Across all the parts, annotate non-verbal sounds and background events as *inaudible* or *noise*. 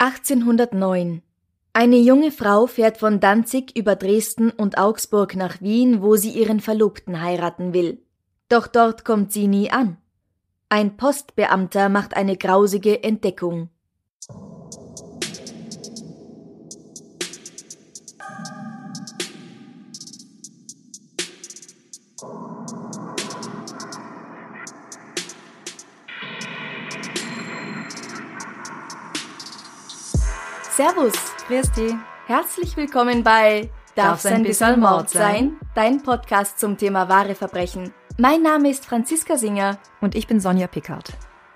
(1809) Eine junge Frau fährt von Danzig über Dresden und Augsburg nach Wien, wo sie ihren Verlobten heiraten will. Doch dort kommt sie nie an. Ein Postbeamter macht eine grausige Entdeckung. Servus, Christi. Herzlich willkommen bei Darf's ein bisschen Mord sein? Dein Podcast zum Thema wahre Verbrechen. Mein Name ist Franziska Singer. Und ich bin Sonja Pickard.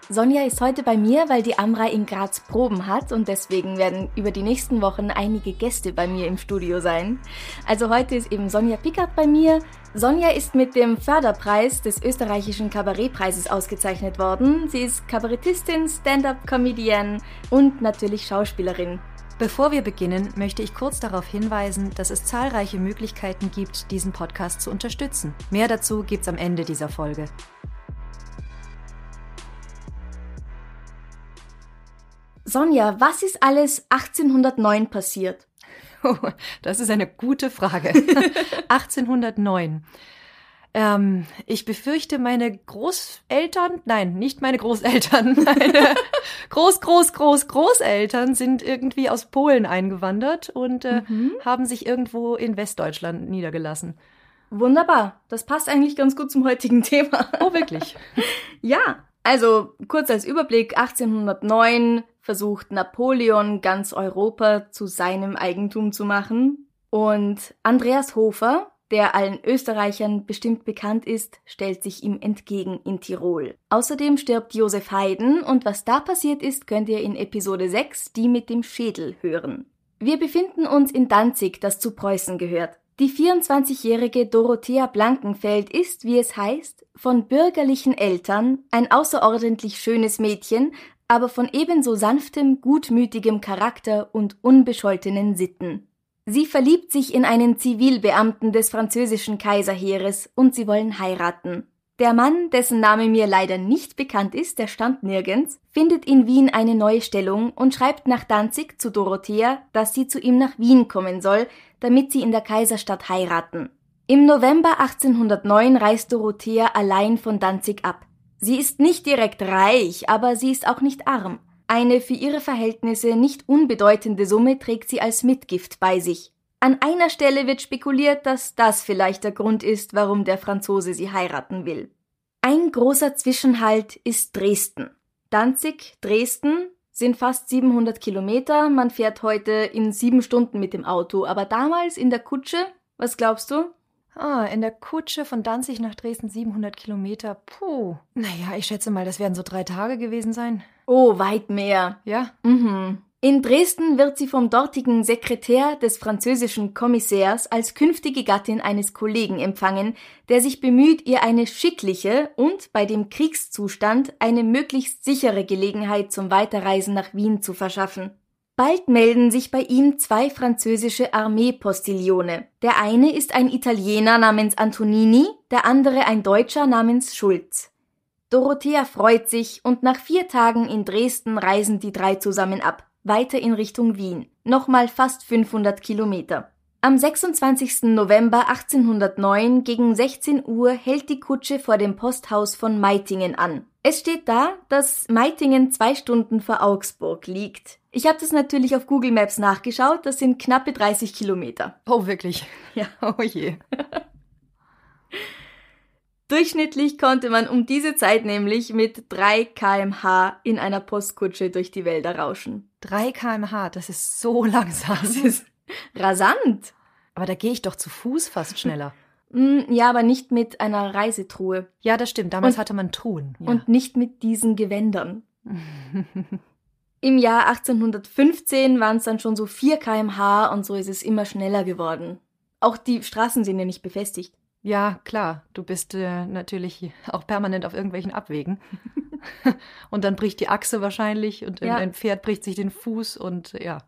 Sonja ist heute bei mir, weil die Amra in Graz Proben hat und deswegen werden über die nächsten Wochen einige Gäste bei mir im Studio sein. Also heute ist eben Sonja Pickard bei mir. Sonja ist mit dem Förderpreis des österreichischen Kabarettpreises ausgezeichnet worden. Sie ist Kabarettistin, Stand-up-Comedian und natürlich Schauspielerin. Bevor wir beginnen, möchte ich kurz darauf hinweisen, dass es zahlreiche Möglichkeiten gibt, diesen Podcast zu unterstützen. Mehr dazu gibt's am Ende dieser Folge. Sonja, was ist alles 1809 passiert? *laughs* Oh, das ist eine gute Frage. *laughs* 1809. Ähm, ich befürchte, meine Großeltern, nein, nicht meine Großeltern, *laughs* meine Groß, Groß, Groß, Großeltern sind irgendwie aus Polen eingewandert und äh, mhm. haben sich irgendwo in Westdeutschland niedergelassen. Wunderbar. Das passt eigentlich ganz gut zum heutigen *laughs* Thema. Oh, wirklich? *laughs* ja. Also, kurz als Überblick, 1809 versucht Napoleon ganz Europa zu seinem Eigentum zu machen und Andreas Hofer, der allen Österreichern bestimmt bekannt ist, stellt sich ihm entgegen in Tirol. Außerdem stirbt Josef Haydn und was da passiert ist, könnt ihr in Episode 6, die mit dem Schädel, hören. Wir befinden uns in Danzig, das zu Preußen gehört. Die 24-jährige Dorothea Blankenfeld ist, wie es heißt, von bürgerlichen Eltern ein außerordentlich schönes Mädchen, aber von ebenso sanftem, gutmütigem Charakter und unbescholtenen Sitten. Sie verliebt sich in einen Zivilbeamten des französischen Kaiserheeres und sie wollen heiraten. Der Mann, dessen Name mir leider nicht bekannt ist, der stand nirgends, findet in Wien eine neue Stellung und schreibt nach Danzig zu Dorothea, dass sie zu ihm nach Wien kommen soll, damit sie in der Kaiserstadt heiraten. Im November 1809 reist Dorothea allein von Danzig ab. Sie ist nicht direkt reich, aber sie ist auch nicht arm. Eine für ihre Verhältnisse nicht unbedeutende Summe trägt sie als Mitgift bei sich. An einer Stelle wird spekuliert, dass das vielleicht der Grund ist, warum der Franzose sie heiraten will. Ein großer Zwischenhalt ist Dresden. Danzig, Dresden sind fast 700 Kilometer. Man fährt heute in sieben Stunden mit dem Auto, aber damals in der Kutsche, was glaubst du? Ah, in der Kutsche von Danzig nach Dresden 700 Kilometer. Puh. Naja, ich schätze mal, das werden so drei Tage gewesen sein. Oh, weit mehr. Ja? Mhm. In Dresden wird sie vom dortigen Sekretär des französischen Kommissärs als künftige Gattin eines Kollegen empfangen, der sich bemüht, ihr eine schickliche und bei dem Kriegszustand eine möglichst sichere Gelegenheit zum Weiterreisen nach Wien zu verschaffen. Bald melden sich bei ihm zwei französische Armeepostillone. Der eine ist ein Italiener namens Antonini, der andere ein Deutscher namens Schulz. Dorothea freut sich und nach vier Tagen in Dresden reisen die drei zusammen ab, weiter in Richtung Wien, nochmal fast 500 Kilometer. Am 26. November 1809 gegen 16 Uhr hält die Kutsche vor dem Posthaus von Meitingen an. Es steht da, dass Meitingen zwei Stunden vor Augsburg liegt. Ich habe das natürlich auf Google Maps nachgeschaut, das sind knappe 30 Kilometer. Oh, wirklich? Ja. Oh je. *laughs* Durchschnittlich konnte man um diese Zeit nämlich mit 3 kmh in einer Postkutsche durch die Wälder rauschen. 3 kmh, das ist so *laughs* langsam. Das ist rasant. Aber da gehe ich doch zu Fuß fast schneller. *laughs* Mm, Ja, aber nicht mit einer Reisetruhe Ja, das stimmt. Damals Und- hatte man Truhen. Ja. und nicht mit diesen Gewändern. *laughs* Im Jahr 1815 waren es dann schon so 4 kmh und so ist es immer schneller geworden. Auch die Straßen sind ja nicht befestigt. Ja, klar, du bist äh, natürlich *laughs* auch permanent auf irgendwelchen Abwegen. *laughs* und dann bricht die Achse wahrscheinlich und ja. ein Pferd bricht sich den Fuß und ja.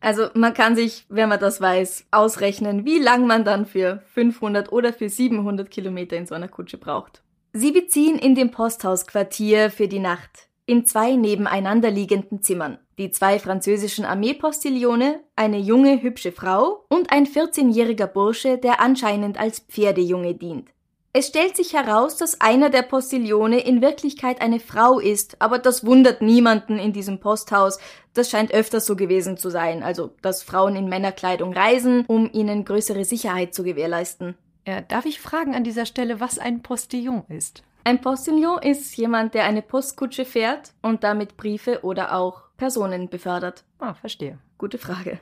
Also man kann sich, wenn man das weiß, ausrechnen, wie lang man dann für 500 oder für 700 Kilometer in so einer Kutsche braucht. Sie beziehen in dem Posthausquartier für die Nacht in zwei nebeneinander liegenden Zimmern. Die zwei französischen Armeepostillone, eine junge, hübsche Frau und ein 14-jähriger Bursche, der anscheinend als Pferdejunge dient. Es stellt sich heraus, dass einer der Postillone in Wirklichkeit eine Frau ist, aber das wundert niemanden in diesem Posthaus. Das scheint öfters so gewesen zu sein, also dass Frauen in Männerkleidung reisen, um ihnen größere Sicherheit zu gewährleisten. Ja, darf ich fragen an dieser Stelle, was ein Postillon ist? Ein Postillon ist jemand, der eine Postkutsche fährt und damit Briefe oder auch Personen befördert. Ah, verstehe. Gute Frage.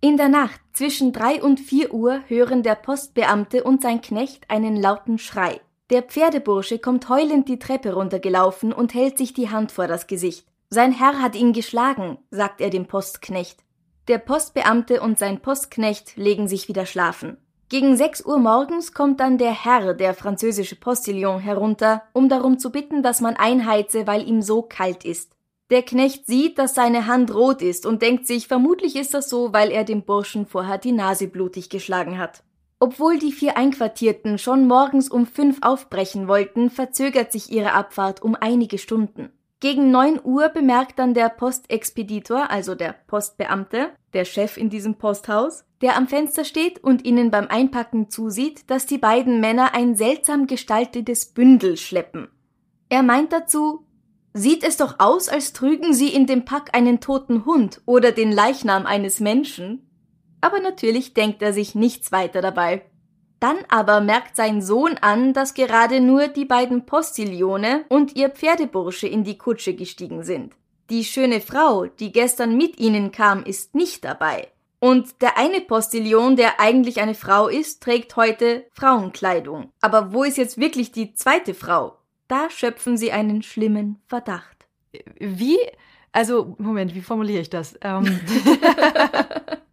In der Nacht zwischen drei und vier Uhr hören der Postbeamte und sein Knecht einen lauten Schrei. Der Pferdebursche kommt heulend die Treppe runtergelaufen und hält sich die Hand vor das Gesicht. Sein Herr hat ihn geschlagen, sagt er dem Postknecht. Der Postbeamte und sein Postknecht legen sich wieder schlafen. Gegen sechs Uhr morgens kommt dann der Herr, der französische Postillon, herunter, um darum zu bitten, dass man einheize, weil ihm so kalt ist. Der Knecht sieht, dass seine Hand rot ist und denkt sich, vermutlich ist das so, weil er dem Burschen vorher die Nase blutig geschlagen hat. Obwohl die vier Einquartierten schon morgens um fünf aufbrechen wollten, verzögert sich ihre Abfahrt um einige Stunden. Gegen neun Uhr bemerkt dann der Postexpeditor, also der Postbeamte, der Chef in diesem Posthaus, der am Fenster steht und ihnen beim Einpacken zusieht, dass die beiden Männer ein seltsam gestaltetes Bündel schleppen. Er meint dazu, sieht es doch aus, als trügen sie in dem Pack einen toten Hund oder den Leichnam eines Menschen. Aber natürlich denkt er sich nichts weiter dabei. Dann aber merkt sein Sohn an, dass gerade nur die beiden Postillone und ihr Pferdebursche in die Kutsche gestiegen sind. Die schöne Frau, die gestern mit ihnen kam, ist nicht dabei. Und der eine Postillon, der eigentlich eine Frau ist, trägt heute Frauenkleidung. Aber wo ist jetzt wirklich die zweite Frau? Da schöpfen sie einen schlimmen Verdacht. Wie? Also, Moment, wie formuliere ich das? Ähm *laughs*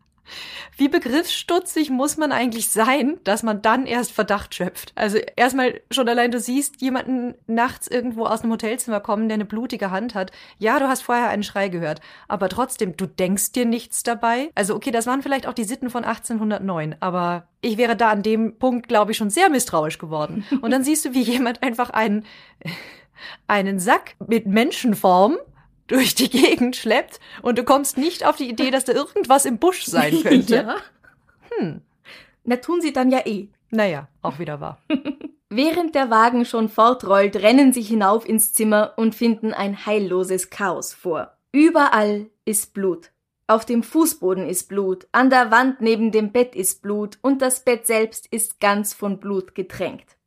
Wie begriffsstutzig muss man eigentlich sein, dass man dann erst Verdacht schöpft? Also erstmal schon allein, du siehst jemanden nachts irgendwo aus einem Hotelzimmer kommen, der eine blutige Hand hat. Ja, du hast vorher einen Schrei gehört, aber trotzdem, du denkst dir nichts dabei. Also okay, das waren vielleicht auch die Sitten von 1809, aber ich wäre da an dem Punkt, glaube ich, schon sehr misstrauisch geworden. Und dann siehst du, wie jemand einfach einen, einen Sack mit Menschenform durch die Gegend schleppt und du kommst nicht auf die Idee, dass da irgendwas im Busch sein *laughs* könnte. ja. Hm. Na, tun sie dann ja eh. Naja, auch wieder wahr. *laughs* Während der Wagen schon fortrollt, rennen sie hinauf ins Zimmer und finden ein heilloses Chaos vor. Überall ist Blut. Auf dem Fußboden ist Blut, an der Wand neben dem Bett ist Blut und das Bett selbst ist ganz von Blut getränkt.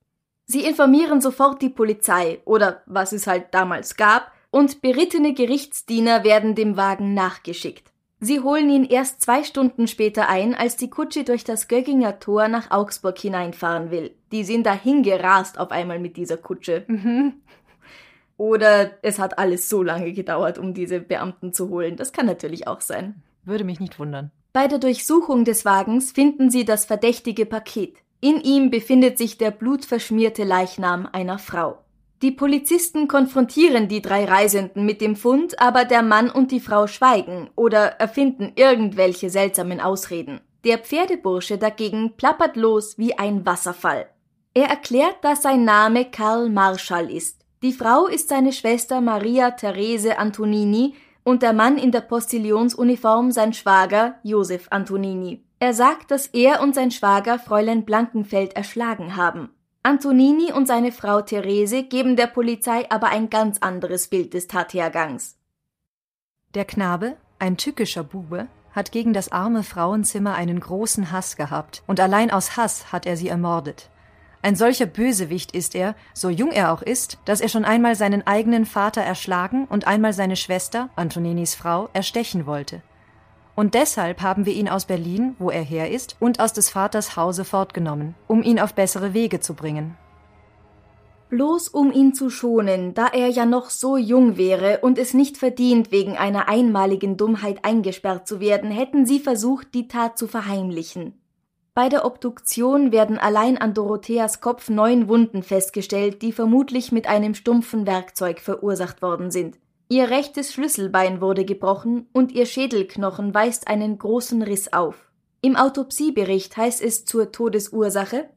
Sie informieren sofort die Polizei oder was es halt damals gab und berittene Gerichtsdiener werden dem Wagen nachgeschickt. Sie holen ihn erst zwei Stunden später ein, als die Kutsche durch das Gögginger Tor nach Augsburg hineinfahren will. Die sind dahin gerast auf einmal mit dieser Kutsche. Mhm. Oder es hat alles so lange gedauert, um diese Beamten zu holen. Das kann natürlich auch sein. Würde mich nicht wundern. Bei der Durchsuchung des Wagens finden sie das verdächtige Paket. In ihm befindet sich der blutverschmierte Leichnam einer Frau. Die Polizisten konfrontieren die drei Reisenden mit dem Fund, aber der Mann und die Frau schweigen oder erfinden irgendwelche seltsamen Ausreden. Der Pferdebursche dagegen plappert los wie ein Wasserfall. Er erklärt, dass sein Name Karl Marschall ist. Die Frau ist seine Schwester Maria Therese Antonini und der Mann in der Postillonsuniform sein Schwager Josef Antonini. Er sagt, dass er und sein Schwager Fräulein Blankenfeld erschlagen haben. Antonini und seine Frau Therese geben der Polizei aber ein ganz anderes Bild des Tathergangs. Der Knabe, ein tückischer Bube, hat gegen das arme Frauenzimmer einen großen Hass gehabt, und allein aus Hass hat er sie ermordet. Ein solcher Bösewicht ist er, so jung er auch ist, dass er schon einmal seinen eigenen Vater erschlagen und einmal seine Schwester, Antoninis Frau, erstechen wollte. Und deshalb haben wir ihn aus Berlin, wo er her ist, und aus des Vaters Hause fortgenommen, um ihn auf bessere Wege zu bringen. Bloß um ihn zu schonen, da er ja noch so jung wäre und es nicht verdient, wegen einer einmaligen Dummheit eingesperrt zu werden, hätten sie versucht, die Tat zu verheimlichen. Bei der Obduktion werden allein an Dorotheas Kopf neun Wunden festgestellt, die vermutlich mit einem stumpfen Werkzeug verursacht worden sind. Ihr rechtes Schlüsselbein wurde gebrochen und ihr Schädelknochen weist einen großen Riss auf. Im Autopsiebericht heißt es zur Todesursache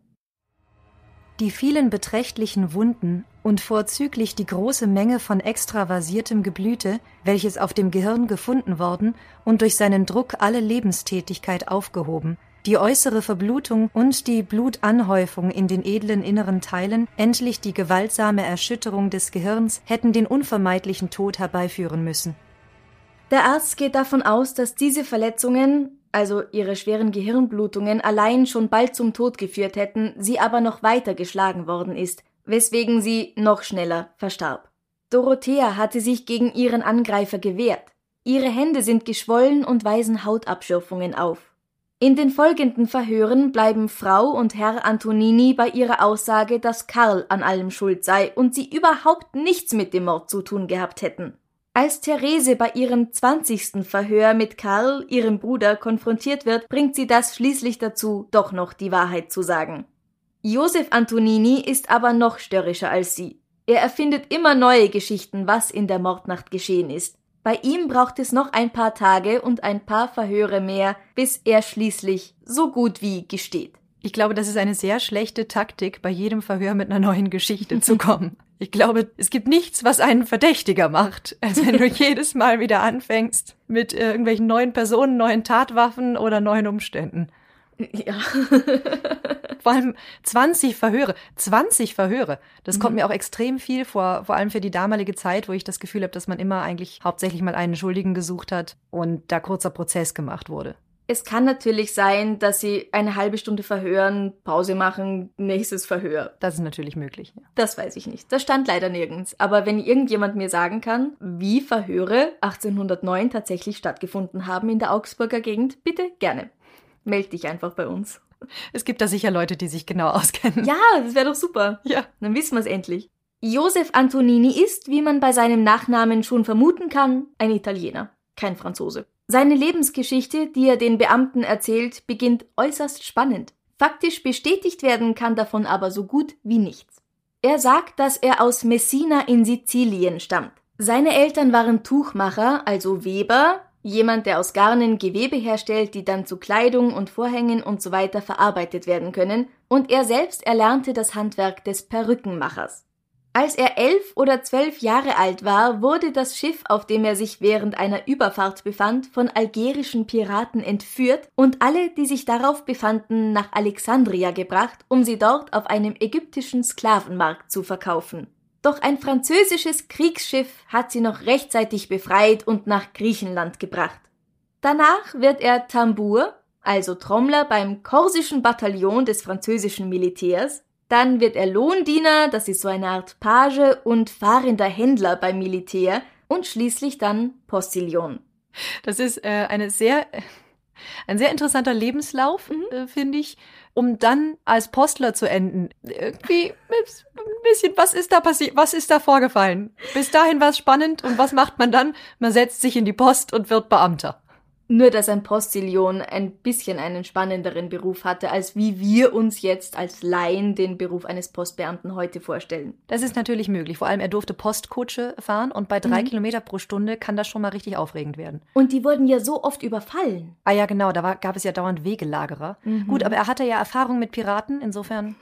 Die vielen beträchtlichen Wunden und vorzüglich die große Menge von extravasiertem Geblüte, welches auf dem Gehirn gefunden worden und durch seinen Druck alle Lebenstätigkeit aufgehoben, die äußere Verblutung und die Blutanhäufung in den edlen inneren Teilen, endlich die gewaltsame Erschütterung des Gehirns hätten den unvermeidlichen Tod herbeiführen müssen. Der Arzt geht davon aus, dass diese Verletzungen, also ihre schweren Gehirnblutungen, allein schon bald zum Tod geführt hätten, sie aber noch weiter geschlagen worden ist, weswegen sie noch schneller verstarb. Dorothea hatte sich gegen ihren Angreifer gewehrt. Ihre Hände sind geschwollen und weisen Hautabschürfungen auf. In den folgenden Verhören bleiben Frau und Herr Antonini bei ihrer Aussage, dass Karl an allem schuld sei und sie überhaupt nichts mit dem Mord zu tun gehabt hätten. Als Therese bei ihrem zwanzigsten Verhör mit Karl, ihrem Bruder, konfrontiert wird, bringt sie das schließlich dazu, doch noch die Wahrheit zu sagen. Josef Antonini ist aber noch störrischer als sie. Er erfindet immer neue Geschichten, was in der Mordnacht geschehen ist. Bei ihm braucht es noch ein paar Tage und ein paar Verhöre mehr, bis er schließlich so gut wie gesteht. Ich glaube, das ist eine sehr schlechte Taktik, bei jedem Verhör mit einer neuen Geschichte zu kommen. *laughs* Ich glaube, es gibt nichts, was einen verdächtiger macht, als wenn du *laughs* jedes Mal wieder anfängst mit irgendwelchen neuen Personen, neuen Tatwaffen oder neuen Umständen. Ja. *laughs* vor allem 20 Verhöre. 20 Verhöre. Das mhm. kommt mir auch extrem viel vor, vor allem für die damalige Zeit, wo ich das Gefühl habe, dass man immer eigentlich hauptsächlich mal einen Schuldigen gesucht hat und da kurzer Prozess gemacht wurde. Es kann natürlich sein, dass sie eine halbe Stunde verhören, Pause machen, nächstes Verhör. Das ist natürlich möglich. Ja. Das weiß ich nicht. Das stand leider nirgends. Aber wenn irgendjemand mir sagen kann, wie Verhöre 1809 tatsächlich stattgefunden haben in der Augsburger Gegend, bitte gerne. Meld dich einfach bei uns. Es gibt da sicher Leute, die sich genau *laughs* auskennen. Ja, das wäre doch super. Ja. Dann wissen wir es endlich. Josef Antonini ist, wie man bei seinem Nachnamen schon vermuten kann, ein Italiener, kein Franzose. Seine Lebensgeschichte, die er den Beamten erzählt, beginnt äußerst spannend. Faktisch bestätigt werden kann davon aber so gut wie nichts. Er sagt, dass er aus Messina in Sizilien stammt. Seine Eltern waren Tuchmacher, also Weber, Jemand, der aus Garnen Gewebe herstellt, die dann zu Kleidung und Vorhängen und so weiter verarbeitet werden können, und er selbst erlernte das Handwerk des Perückenmachers. Als er elf oder zwölf Jahre alt war, wurde das Schiff, auf dem er sich während einer Überfahrt befand, von algerischen Piraten entführt und alle, die sich darauf befanden, nach Alexandria gebracht, um sie dort auf einem ägyptischen Sklavenmarkt zu verkaufen. Doch ein französisches Kriegsschiff hat sie noch rechtzeitig befreit und nach Griechenland gebracht. Danach wird er Tambour, also Trommler beim korsischen Bataillon des französischen Militärs, dann wird er Lohndiener, das ist so eine Art Page und fahrender Händler beim Militär und schließlich dann Postillon. Das ist äh, eine sehr ein sehr interessanter Lebenslauf, mhm. äh, finde ich, um dann als Postler zu enden. Irgendwie ein bisschen, was ist da passiert, was ist da vorgefallen? Bis dahin war es spannend und was macht man dann? Man setzt sich in die Post und wird Beamter. Nur, dass ein Postillion ein bisschen einen spannenderen Beruf hatte, als wie wir uns jetzt als Laien den Beruf eines Postbeamten heute vorstellen. Das ist natürlich möglich. Vor allem, er durfte Postkutsche fahren und bei drei mhm. Kilometer pro Stunde kann das schon mal richtig aufregend werden. Und die wurden ja so oft überfallen. Ah ja, genau, da war, gab es ja dauernd Wegelagerer. Mhm. Gut, aber er hatte ja Erfahrung mit Piraten, insofern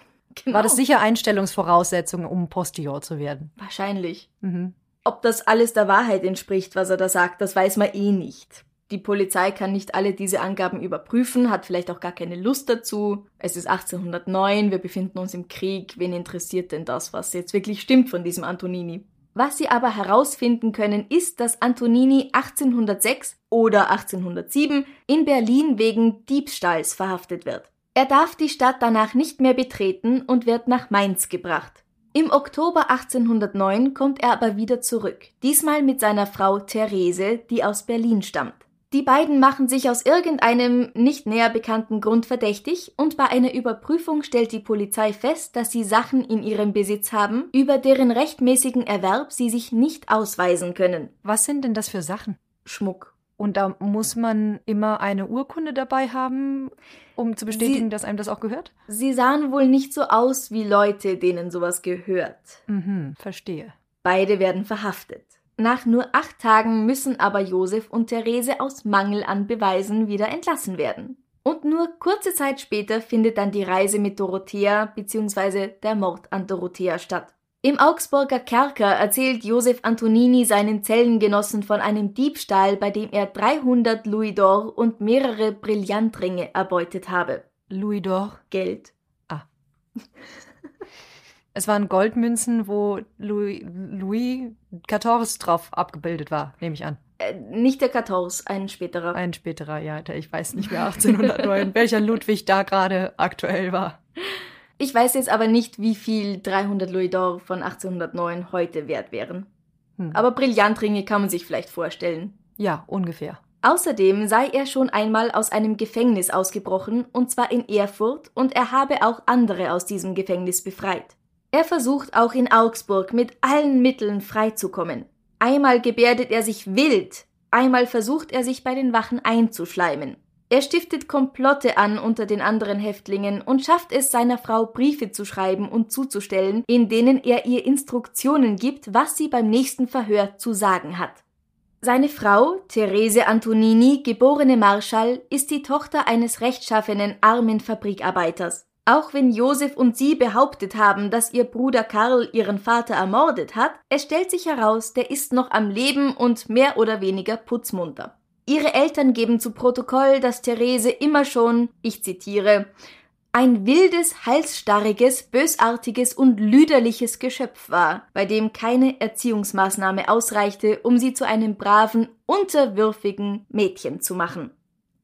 genau. war das sicher Einstellungsvoraussetzung, um Postillon zu werden. Wahrscheinlich. Mhm. Ob das alles der Wahrheit entspricht, was er da sagt, das weiß man eh nicht. Die Polizei kann nicht alle diese Angaben überprüfen, hat vielleicht auch gar keine Lust dazu. Es ist 1809, wir befinden uns im Krieg. Wen interessiert denn das, was jetzt wirklich stimmt von diesem Antonini? Was sie aber herausfinden können, ist, dass Antonini 1806 oder 1807 in Berlin wegen Diebstahls verhaftet wird. Er darf die Stadt danach nicht mehr betreten und wird nach Mainz gebracht. Im Oktober 1809 kommt er aber wieder zurück, diesmal mit seiner Frau Therese, die aus Berlin stammt. Die beiden machen sich aus irgendeinem nicht näher bekannten Grund verdächtig und bei einer Überprüfung stellt die Polizei fest, dass sie Sachen in ihrem Besitz haben, über deren rechtmäßigen Erwerb sie sich nicht ausweisen können. Was sind denn das für Sachen? Schmuck. Und da muss man immer eine Urkunde dabei haben, um zu bestätigen, Sie- dass einem das auch gehört? Sie sahen wohl nicht so aus wie Leute, denen sowas gehört. Mhm, verstehe. Beide werden verhaftet. Nach nur acht Tagen müssen aber Josef und Therese aus Mangel an Beweisen wieder entlassen werden. Und nur kurze Zeit später findet dann die Reise mit Dorothea bzw. der Mord an Dorothea statt. Im Augsburger Kerker erzählt Josef Antonini seinen Zellengenossen von einem Diebstahl, bei dem er 300 Louis d'Or und mehrere Brillantringe erbeutet habe. Louis d'Or. Geld. *laughs* Es waren Goldmünzen, wo Louis, Louis XIV drauf abgebildet war, nehme ich an. Äh, nicht der 14, ein späterer. Ein späterer, ja, ich weiß nicht mehr, 1809, *laughs* welcher Ludwig da gerade aktuell war. Ich weiß jetzt aber nicht, wie viel 300 Louis d'Or von 1809 heute wert wären. Hm. Aber Brillantringe kann man sich vielleicht vorstellen. Ja, ungefähr. Außerdem sei er schon einmal aus einem Gefängnis ausgebrochen, und zwar in Erfurt, und er habe auch andere aus diesem Gefängnis befreit. Er versucht auch in Augsburg mit allen Mitteln freizukommen. Einmal gebärdet er sich wild, einmal versucht er sich bei den Wachen einzuschleimen. Er stiftet Komplotte an unter den anderen Häftlingen und schafft es seiner Frau Briefe zu schreiben und zuzustellen, in denen er ihr Instruktionen gibt, was sie beim nächsten Verhör zu sagen hat. Seine Frau, Therese Antonini, geborene Marschall, ist die Tochter eines rechtschaffenen armen Fabrikarbeiters. Auch wenn Josef und sie behauptet haben, dass ihr Bruder Karl ihren Vater ermordet hat, es stellt sich heraus, der ist noch am Leben und mehr oder weniger putzmunter. Ihre Eltern geben zu Protokoll, dass Therese immer schon, ich zitiere, ein wildes, halsstarriges, bösartiges und lüderliches Geschöpf war, bei dem keine Erziehungsmaßnahme ausreichte, um sie zu einem braven, unterwürfigen Mädchen zu machen.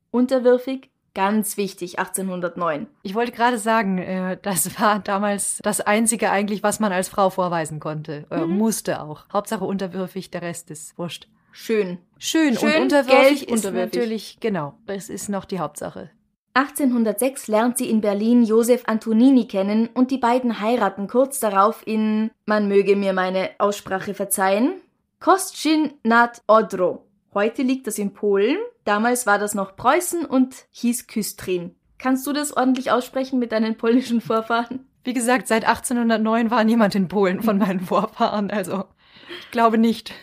Unterwürfig? Ganz wichtig, 1809. Ich wollte gerade sagen, äh, das *laughs* war damals das Einzige eigentlich, was man als Frau vorweisen konnte. Äh, Mhm. Musste auch. Hauptsache unterwürfig, der Rest ist wurscht. Schön. Schön, Schön, und unterwürfig Geld, ist unterwürfig. natürlich, genau, das ist noch die Hauptsache. 1806 lernt sie in Berlin Josef Antonini kennen und die beiden heiraten kurz darauf in, man möge mir meine Aussprache verzeihen, Kostrzyn nad Odro. Heute liegt das in Polen, damals war das noch Preußen und hieß Küstrin. Kannst du das ordentlich aussprechen mit deinen polnischen Vorfahren? Wie gesagt, seit 1809 war niemand in Polen von meinen Vorfahren, also ich glaube nicht.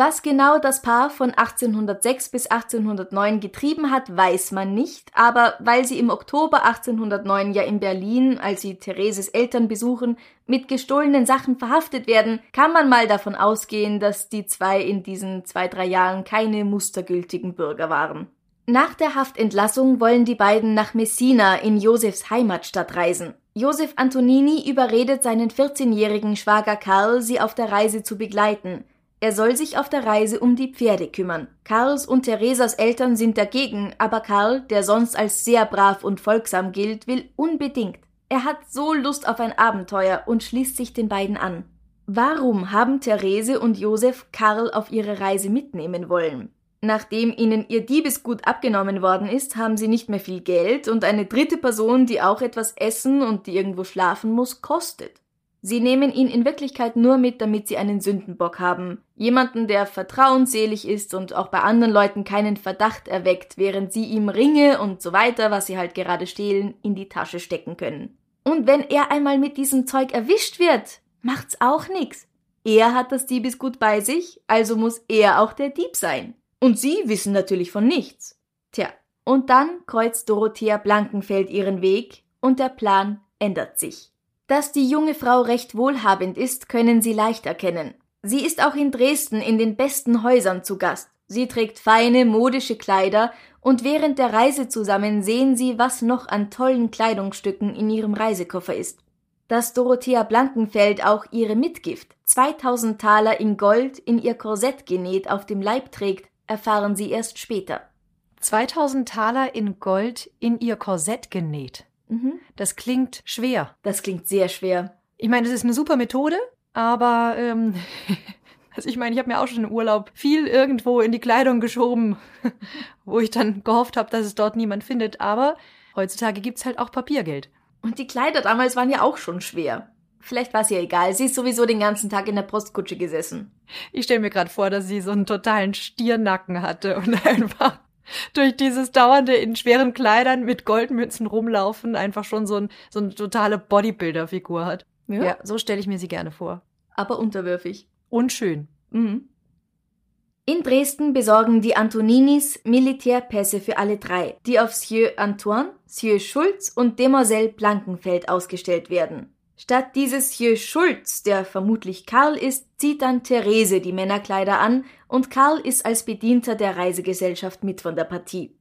Was genau das Paar von 1806 bis 1809 getrieben hat, weiß man nicht, aber weil sie im Oktober 1809 ja in Berlin, als sie Thereses Eltern besuchen, mit gestohlenen Sachen verhaftet werden, kann man mal davon ausgehen, dass die zwei in diesen zwei, drei Jahren keine mustergültigen Bürger waren. Nach der Haftentlassung wollen die beiden nach Messina in Josefs Heimatstadt reisen. Josef Antonini überredet seinen 14-jährigen Schwager Karl, sie auf der Reise zu begleiten. Er soll sich auf der Reise um die Pferde kümmern. Karls und Theresas Eltern sind dagegen, aber Karl, der sonst als sehr brav und folgsam gilt, will unbedingt. Er hat so Lust auf ein Abenteuer und schließt sich den beiden an. Warum haben Therese und Josef Karl auf ihre Reise mitnehmen wollen? Nachdem ihnen ihr Diebesgut abgenommen worden ist, haben sie nicht mehr viel Geld und eine dritte Person, die auch etwas essen und die irgendwo schlafen muss, kostet. Sie nehmen ihn in Wirklichkeit nur mit, damit sie einen Sündenbock haben. Jemanden, der vertrauensselig ist und auch bei anderen Leuten keinen Verdacht erweckt, während sie ihm Ringe und so weiter, was sie halt gerade stehlen, in die Tasche stecken können. Und wenn er einmal mit diesem Zeug erwischt wird, macht's auch nix. Er hat das Diebesgut bei sich, also muss er auch der Dieb sein. Und sie wissen natürlich von nichts. Tja, und dann kreuzt Dorothea Blankenfeld ihren Weg und der Plan ändert sich. Dass die junge Frau recht wohlhabend ist, können Sie leicht erkennen. Sie ist auch in Dresden in den besten Häusern zu Gast. Sie trägt feine, modische Kleider und während der Reise zusammen sehen Sie, was noch an tollen Kleidungsstücken in ihrem Reisekoffer ist. Dass Dorothea Blankenfeld auch ihre Mitgift, 2000 Taler in Gold, in ihr Korsett genäht auf dem Leib trägt, erfahren Sie erst später. 2000 Taler in Gold in ihr Korsett genäht. Mhm. Das klingt schwer. Das klingt sehr schwer. Ich meine, das ist eine super Methode, aber ähm, *laughs* Also ich meine, ich habe mir auch schon im Urlaub viel irgendwo in die Kleidung geschoben, *laughs* wo ich dann gehofft habe, dass es dort niemand findet. Aber heutzutage gibt's halt auch Papiergeld. Und die Kleider damals waren ja auch schon schwer. Vielleicht war es ihr egal. Sie ist sowieso den ganzen Tag in der Postkutsche gesessen. Ich stelle mir gerade vor, dass sie so einen totalen Stiernacken hatte und *laughs* einfach durch dieses dauernde in schweren Kleidern mit Goldmünzen rumlaufen einfach schon so, ein, so eine totale Bodybuilder-Figur hat. Ja, ja so stelle ich mir sie gerne vor. Aber unterwürfig. Und schön. Mhm. In Dresden besorgen die Antoninis Militärpässe für alle drei, die auf Sieur Antoine, Sieur Schulz und Demoiselle Blankenfeld ausgestellt werden. Statt dieses Sieur Schulz, der vermutlich Karl ist, zieht dann Therese die Männerkleider an und Karl ist als Bedienter der Reisegesellschaft mit von der Partie.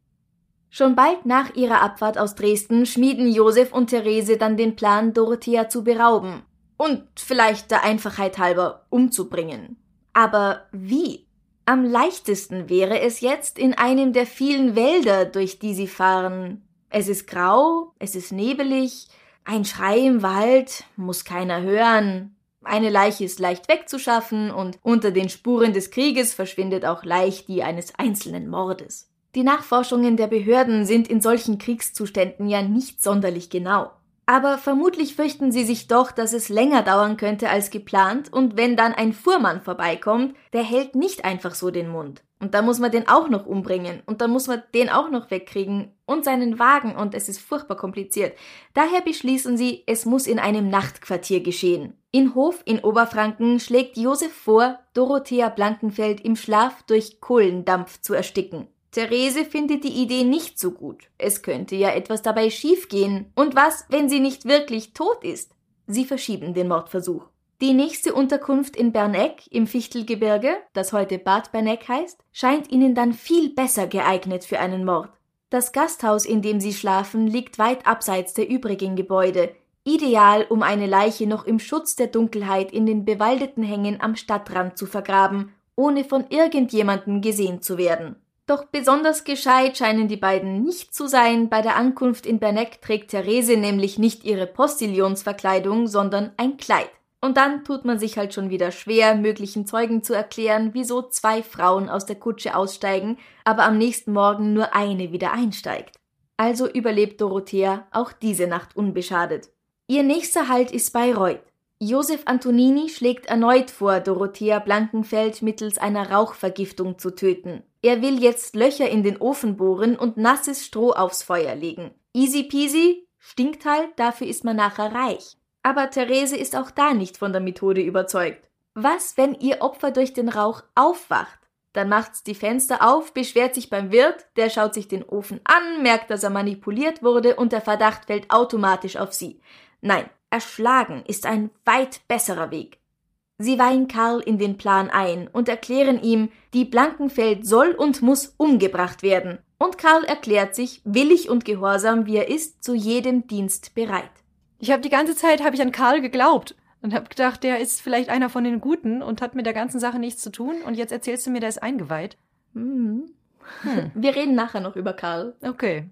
Schon bald nach ihrer Abfahrt aus Dresden schmieden Josef und Therese dann den Plan, Dorothea zu berauben und vielleicht der Einfachheit halber umzubringen. Aber wie? Am leichtesten wäre es jetzt in einem der vielen Wälder, durch die sie fahren. Es ist grau, es ist nebelig, ein Schrei im Wald muss keiner hören. Eine Leiche ist leicht wegzuschaffen und unter den Spuren des Krieges verschwindet auch leicht die eines einzelnen Mordes. Die Nachforschungen der Behörden sind in solchen Kriegszuständen ja nicht sonderlich genau. Aber vermutlich fürchten sie sich doch, dass es länger dauern könnte als geplant, und wenn dann ein Fuhrmann vorbeikommt, der hält nicht einfach so den Mund. Und da muss man den auch noch umbringen, und dann muss man den auch noch wegkriegen, und seinen Wagen, und es ist furchtbar kompliziert. Daher beschließen sie, es muss in einem Nachtquartier geschehen. In Hof in Oberfranken schlägt Josef vor, Dorothea Blankenfeld im Schlaf durch Kohlendampf zu ersticken. Therese findet die Idee nicht so gut. Es könnte ja etwas dabei schiefgehen. Und was, wenn sie nicht wirklich tot ist? Sie verschieben den Mordversuch. Die nächste Unterkunft in Berneck im Fichtelgebirge, das heute Bad Berneck heißt, scheint ihnen dann viel besser geeignet für einen Mord. Das Gasthaus, in dem sie schlafen, liegt weit abseits der übrigen Gebäude, ideal, um eine Leiche noch im Schutz der Dunkelheit in den bewaldeten Hängen am Stadtrand zu vergraben, ohne von irgendjemandem gesehen zu werden. Doch besonders gescheit scheinen die beiden nicht zu sein. Bei der Ankunft in Berneck trägt Therese nämlich nicht ihre Postillonsverkleidung, sondern ein Kleid. Und dann tut man sich halt schon wieder schwer, möglichen Zeugen zu erklären, wieso zwei Frauen aus der Kutsche aussteigen, aber am nächsten Morgen nur eine wieder einsteigt. Also überlebt Dorothea auch diese Nacht unbeschadet. Ihr nächster Halt ist Bayreuth. Josef Antonini schlägt erneut vor, Dorothea Blankenfeld mittels einer Rauchvergiftung zu töten. Er will jetzt Löcher in den Ofen bohren und nasses Stroh aufs Feuer legen. Easy peasy, stinkt halt, dafür ist man nachher reich. Aber Therese ist auch da nicht von der Methode überzeugt. Was, wenn ihr Opfer durch den Rauch aufwacht? Dann macht's die Fenster auf, beschwert sich beim Wirt, der schaut sich den Ofen an, merkt, dass er manipuliert wurde und der Verdacht fällt automatisch auf sie. Nein, erschlagen ist ein weit besserer Weg. Sie weihen Karl in den Plan ein und erklären ihm, die Blankenfeld soll und muss umgebracht werden. Und Karl erklärt sich, willig und gehorsam wie er ist, zu jedem Dienst bereit. Ich habe die ganze Zeit habe ich an Karl geglaubt und habe gedacht, der ist vielleicht einer von den Guten und hat mit der ganzen Sache nichts zu tun. Und jetzt erzählst du mir, der ist eingeweiht. Hm. Hm. Wir reden nachher noch über Karl. Okay.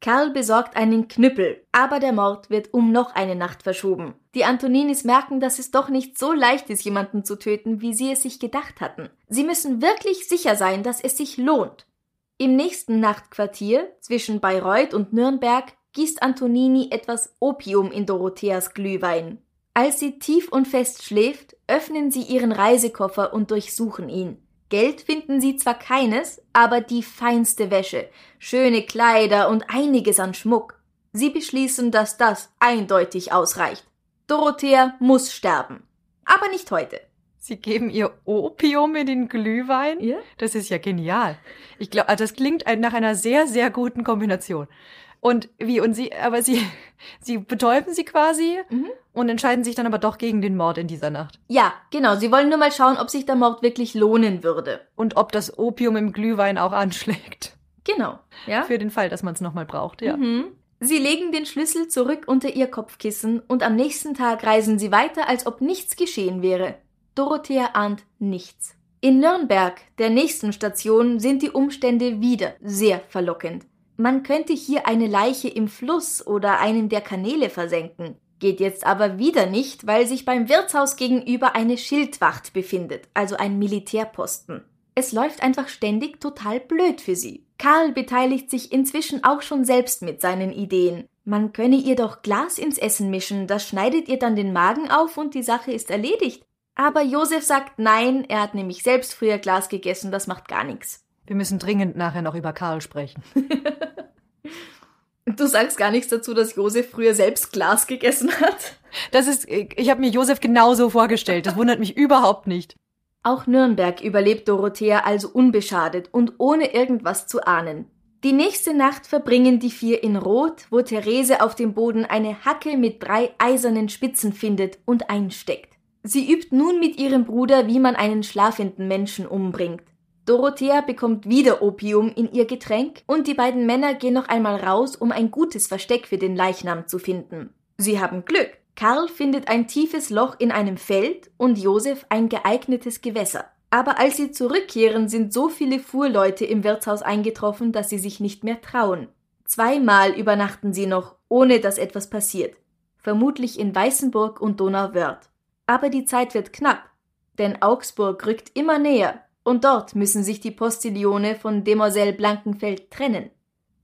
Karl besorgt einen Knüppel, aber der Mord wird um noch eine Nacht verschoben. Die Antoninis merken, dass es doch nicht so leicht ist, jemanden zu töten, wie sie es sich gedacht hatten. Sie müssen wirklich sicher sein, dass es sich lohnt. Im nächsten Nachtquartier zwischen Bayreuth und Nürnberg gießt Antonini etwas Opium in Dorotheas Glühwein. Als sie tief und fest schläft, öffnen sie ihren Reisekoffer und durchsuchen ihn. Geld finden sie zwar keines, aber die feinste Wäsche, schöne Kleider und einiges an Schmuck. Sie beschließen, dass das eindeutig ausreicht. Dorothea muss sterben. Aber nicht heute. Sie geben ihr Opium in den Glühwein? Ja? Das ist ja genial. Ich glaube, das klingt nach einer sehr, sehr guten Kombination. Und wie, und sie, aber sie, *laughs* sie betäuben sie quasi mhm. und entscheiden sich dann aber doch gegen den Mord in dieser Nacht. Ja, genau. Sie wollen nur mal schauen, ob sich der Mord wirklich lohnen würde. Und ob das Opium im Glühwein auch anschlägt. Genau, ja. Für den Fall, dass man es nochmal braucht, ja. Mhm. Sie legen den Schlüssel zurück unter ihr Kopfkissen und am nächsten Tag reisen sie weiter, als ob nichts geschehen wäre. Dorothea ahnt nichts. In Nürnberg, der nächsten Station, sind die Umstände wieder sehr verlockend. Man könnte hier eine Leiche im Fluss oder einen der Kanäle versenken. Geht jetzt aber wieder nicht, weil sich beim Wirtshaus gegenüber eine Schildwacht befindet, also ein Militärposten. Es läuft einfach ständig total blöd für sie. Karl beteiligt sich inzwischen auch schon selbst mit seinen Ideen. Man könne ihr doch Glas ins Essen mischen, das schneidet ihr dann den Magen auf und die Sache ist erledigt. Aber Josef sagt nein, er hat nämlich selbst früher Glas gegessen, das macht gar nichts. Wir müssen dringend nachher noch über Karl sprechen. *laughs* du sagst gar nichts dazu, dass Josef früher selbst Glas gegessen hat? Das ist, ich habe mir Josef genauso vorgestellt. Das wundert mich überhaupt nicht. Auch Nürnberg überlebt Dorothea also unbeschadet und ohne irgendwas zu ahnen. Die nächste Nacht verbringen die vier in Rot, wo Therese auf dem Boden eine Hacke mit drei eisernen Spitzen findet und einsteckt. Sie übt nun mit ihrem Bruder, wie man einen schlafenden Menschen umbringt. Dorothea bekommt wieder Opium in ihr Getränk und die beiden Männer gehen noch einmal raus, um ein gutes Versteck für den Leichnam zu finden. Sie haben Glück. Karl findet ein tiefes Loch in einem Feld und Josef ein geeignetes Gewässer. Aber als sie zurückkehren, sind so viele Fuhrleute im Wirtshaus eingetroffen, dass sie sich nicht mehr trauen. Zweimal übernachten sie noch, ohne dass etwas passiert. Vermutlich in Weißenburg und Donauwörth. Aber die Zeit wird knapp, denn Augsburg rückt immer näher und dort müssen sich die Postillone von Demoiselle Blankenfeld trennen.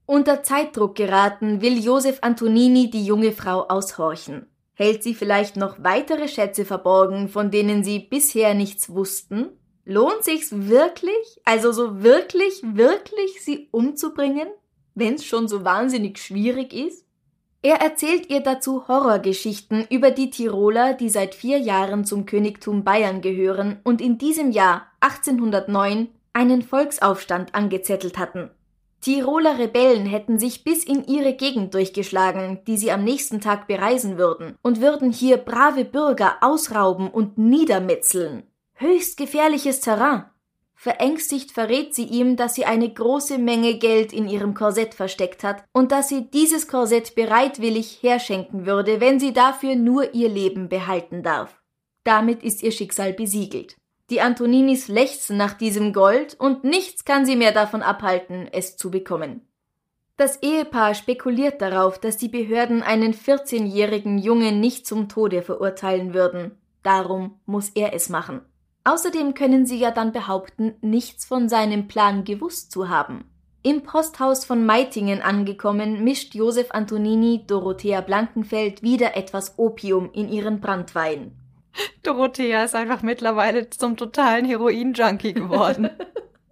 Unter Zeitdruck geraten, will Josef Antonini die junge Frau aushorchen. Hält sie vielleicht noch weitere Schätze verborgen, von denen sie bisher nichts wussten? Lohnt sich's wirklich, also so wirklich, wirklich sie umzubringen, wenn's schon so wahnsinnig schwierig ist? Er erzählt ihr dazu Horrorgeschichten über die Tiroler, die seit vier Jahren zum Königtum Bayern gehören und in diesem Jahr 1809 einen Volksaufstand angezettelt hatten. Tiroler Rebellen hätten sich bis in ihre Gegend durchgeschlagen, die sie am nächsten Tag bereisen würden, und würden hier brave Bürger ausrauben und niedermetzeln. Höchst gefährliches Terrain. Verängstigt verrät sie ihm, dass sie eine große Menge Geld in ihrem Korsett versteckt hat und dass sie dieses Korsett bereitwillig herschenken würde, wenn sie dafür nur ihr Leben behalten darf. Damit ist ihr Schicksal besiegelt. Die Antoninis lechzen nach diesem Gold und nichts kann sie mehr davon abhalten, es zu bekommen. Das Ehepaar spekuliert darauf, dass die Behörden einen 14-jährigen Jungen nicht zum Tode verurteilen würden. Darum muss er es machen. Außerdem können sie ja dann behaupten, nichts von seinem Plan gewusst zu haben. Im Posthaus von Meitingen angekommen, mischt Josef Antonini Dorothea Blankenfeld wieder etwas Opium in ihren Brandwein. Dorothea ist einfach mittlerweile zum totalen Heroin-Junkie geworden.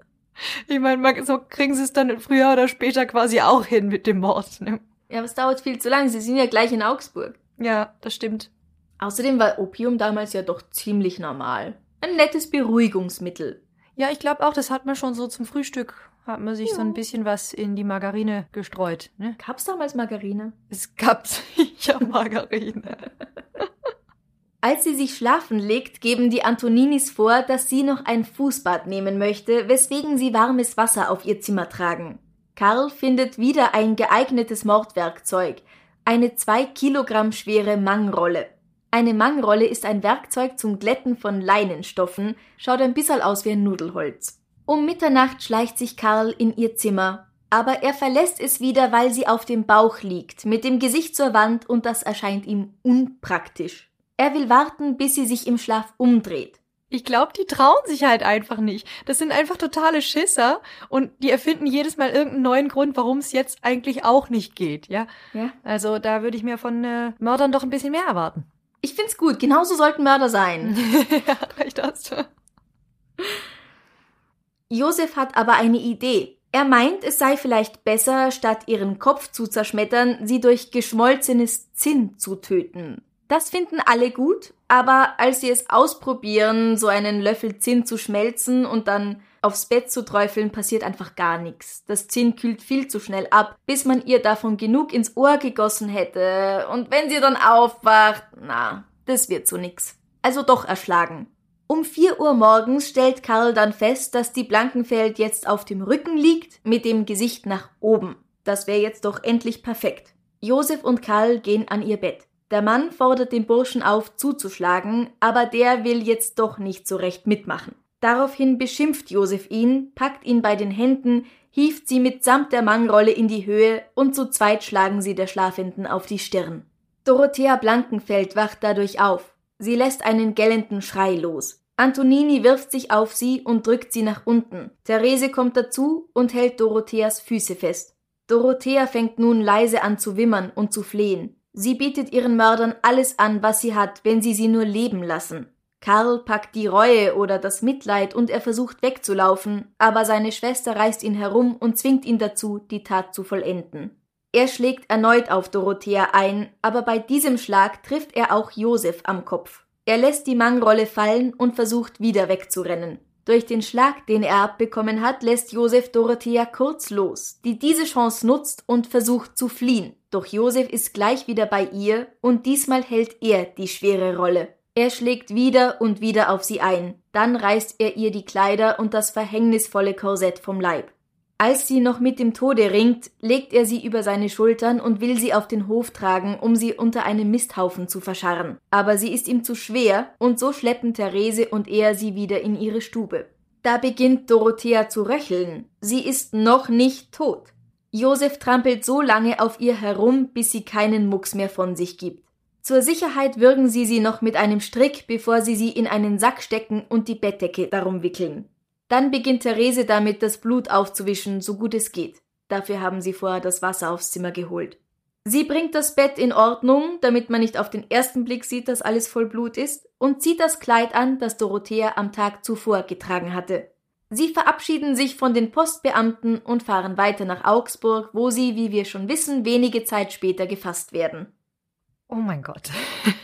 *laughs* ich meine, so kriegen sie es dann früher oder später quasi auch hin mit dem Mord. Ne? Ja, aber es dauert viel zu lange. Sie sind ja gleich in Augsburg. Ja, das stimmt. Außerdem war Opium damals ja doch ziemlich normal. Ein nettes Beruhigungsmittel. Ja, ich glaube auch, das hat man schon so zum Frühstück, hat man sich ja. so ein bisschen was in die Margarine gestreut. Ne? Gab's damals Margarine? Es gab sicher *laughs* Margarine. *laughs* Als sie sich schlafen legt, geben die Antoninis vor, dass sie noch ein Fußbad nehmen möchte, weswegen sie warmes Wasser auf ihr Zimmer tragen. Karl findet wieder ein geeignetes Mordwerkzeug, eine zwei Kilogramm schwere Mangrolle. Eine Mangrolle ist ein Werkzeug zum Glätten von Leinenstoffen, schaut ein bisschen aus wie ein Nudelholz. Um Mitternacht schleicht sich Karl in ihr Zimmer, aber er verlässt es wieder, weil sie auf dem Bauch liegt, mit dem Gesicht zur Wand und das erscheint ihm unpraktisch. Er will warten, bis sie sich im Schlaf umdreht. Ich glaube, die trauen sich halt einfach nicht. Das sind einfach totale Schisser und die erfinden jedes Mal irgendeinen neuen Grund, warum es jetzt eigentlich auch nicht geht, ja? Ja. Also da würde ich mir von äh, Mördern doch ein bisschen mehr erwarten. Ich find's gut. Genauso sollten Mörder sein. *laughs* ja, recht hast du. Josef hat aber eine Idee. Er meint, es sei vielleicht besser, statt ihren Kopf zu zerschmettern, sie durch geschmolzenes Zinn zu töten. Das finden alle gut, aber als sie es ausprobieren, so einen Löffel Zinn zu schmelzen und dann aufs Bett zu träufeln, passiert einfach gar nichts. Das Zinn kühlt viel zu schnell ab, bis man ihr davon genug ins Ohr gegossen hätte. Und wenn sie dann aufwacht, na, das wird so nix. Also doch erschlagen. Um vier Uhr morgens stellt Karl dann fest, dass die Blankenfeld jetzt auf dem Rücken liegt, mit dem Gesicht nach oben. Das wäre jetzt doch endlich perfekt. Josef und Karl gehen an ihr Bett. Der Mann fordert den Burschen auf, zuzuschlagen, aber der will jetzt doch nicht so recht mitmachen. Daraufhin beschimpft Josef ihn, packt ihn bei den Händen, hieft sie mitsamt der Mangrolle in die Höhe und zu zweit schlagen sie der Schlafenden auf die Stirn. Dorothea Blankenfeld wacht dadurch auf. Sie lässt einen gellenden Schrei los. Antonini wirft sich auf sie und drückt sie nach unten. Therese kommt dazu und hält Dorotheas Füße fest. Dorothea fängt nun leise an zu wimmern und zu flehen. Sie bietet ihren Mördern alles an, was sie hat, wenn sie sie nur leben lassen. Karl packt die Reue oder das Mitleid und er versucht wegzulaufen, aber seine Schwester reißt ihn herum und zwingt ihn dazu, die Tat zu vollenden. Er schlägt erneut auf Dorothea ein, aber bei diesem Schlag trifft er auch Josef am Kopf. Er lässt die Mangrolle fallen und versucht wieder wegzurennen. Durch den Schlag, den er abbekommen hat, lässt Josef Dorothea kurz los, die diese Chance nutzt und versucht zu fliehen. Doch Josef ist gleich wieder bei ihr und diesmal hält er die schwere Rolle. Er schlägt wieder und wieder auf sie ein, dann reißt er ihr die Kleider und das verhängnisvolle Korsett vom Leib. Als sie noch mit dem Tode ringt, legt er sie über seine Schultern und will sie auf den Hof tragen, um sie unter einem Misthaufen zu verscharren. Aber sie ist ihm zu schwer, und so schleppen Therese und er sie wieder in ihre Stube. Da beginnt Dorothea zu röcheln. Sie ist noch nicht tot. Josef trampelt so lange auf ihr herum, bis sie keinen Mucks mehr von sich gibt. Zur Sicherheit würgen sie sie noch mit einem Strick, bevor sie sie in einen Sack stecken und die Bettdecke darum wickeln. Dann beginnt Therese damit, das Blut aufzuwischen, so gut es geht. Dafür haben sie vorher das Wasser aufs Zimmer geholt. Sie bringt das Bett in Ordnung, damit man nicht auf den ersten Blick sieht, dass alles voll Blut ist, und zieht das Kleid an, das Dorothea am Tag zuvor getragen hatte. Sie verabschieden sich von den Postbeamten und fahren weiter nach Augsburg, wo sie, wie wir schon wissen, wenige Zeit später gefasst werden. Oh mein Gott. *laughs*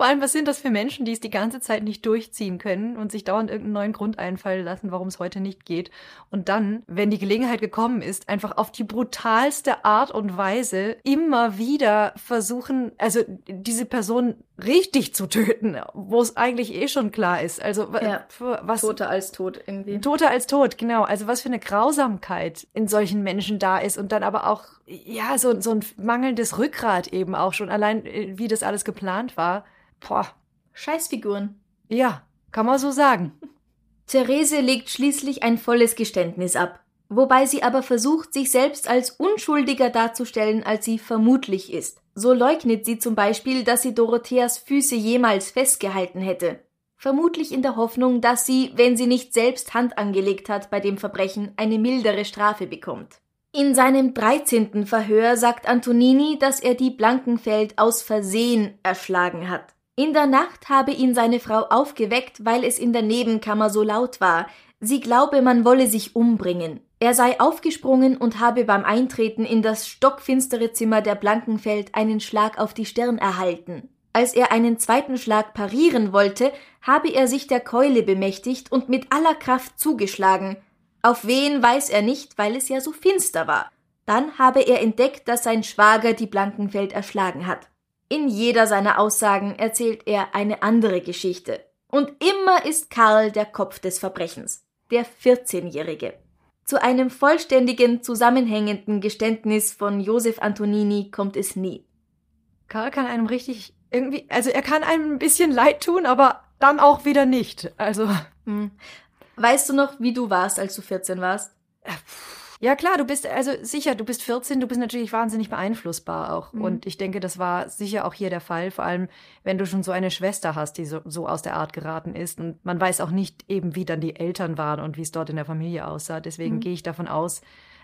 Vor allem, was sind das für Menschen, die es die ganze Zeit nicht durchziehen können und sich dauernd irgendeinen neuen Grund einfallen lassen, warum es heute nicht geht. Und dann, wenn die Gelegenheit gekommen ist, einfach auf die brutalste Art und Weise immer wieder versuchen, also diese Person richtig zu töten, wo es eigentlich eh schon klar ist. Also ja, was Tote als Tod irgendwie. Tote als Tod, genau. Also was für eine Grausamkeit in solchen Menschen da ist und dann aber auch ja so so ein mangelndes Rückgrat eben auch schon allein äh, wie das alles geplant war. Boah. Scheißfiguren. Ja, kann man so sagen. Therese legt schließlich ein volles Geständnis ab, wobei sie aber versucht, sich selbst als unschuldiger darzustellen, als sie vermutlich ist. So leugnet sie zum Beispiel, dass sie Dorotheas Füße jemals festgehalten hätte. Vermutlich in der Hoffnung, dass sie, wenn sie nicht selbst Hand angelegt hat bei dem Verbrechen, eine mildere Strafe bekommt. In seinem dreizehnten Verhör sagt Antonini, dass er die Blankenfeld aus Versehen erschlagen hat. In der Nacht habe ihn seine Frau aufgeweckt, weil es in der Nebenkammer so laut war. Sie glaube, man wolle sich umbringen. Er sei aufgesprungen und habe beim Eintreten in das stockfinstere Zimmer der Blankenfeld einen Schlag auf die Stirn erhalten. Als er einen zweiten Schlag parieren wollte, habe er sich der Keule bemächtigt und mit aller Kraft zugeschlagen. Auf wen weiß er nicht, weil es ja so finster war. Dann habe er entdeckt, dass sein Schwager die Blankenfeld erschlagen hat. In jeder seiner Aussagen erzählt er eine andere Geschichte. Und immer ist Karl der Kopf des Verbrechens, der 14-Jährige. Zu einem vollständigen, zusammenhängenden Geständnis von Josef Antonini kommt es nie. Karl kann einem richtig irgendwie, also er kann einem ein bisschen leid tun, aber dann auch wieder nicht. Also. Hm. Weißt du noch, wie du warst, als du 14 warst? Äh, ja, klar, du bist, also sicher, du bist 14, du bist natürlich wahnsinnig beeinflussbar auch. Mhm. Und ich denke, das war sicher auch hier der Fall, vor allem, wenn du schon so eine Schwester hast, die so, so aus der Art geraten ist. Und man weiß auch nicht eben, wie dann die Eltern waren und wie es dort in der Familie aussah. Deswegen mhm. gehe ich davon aus,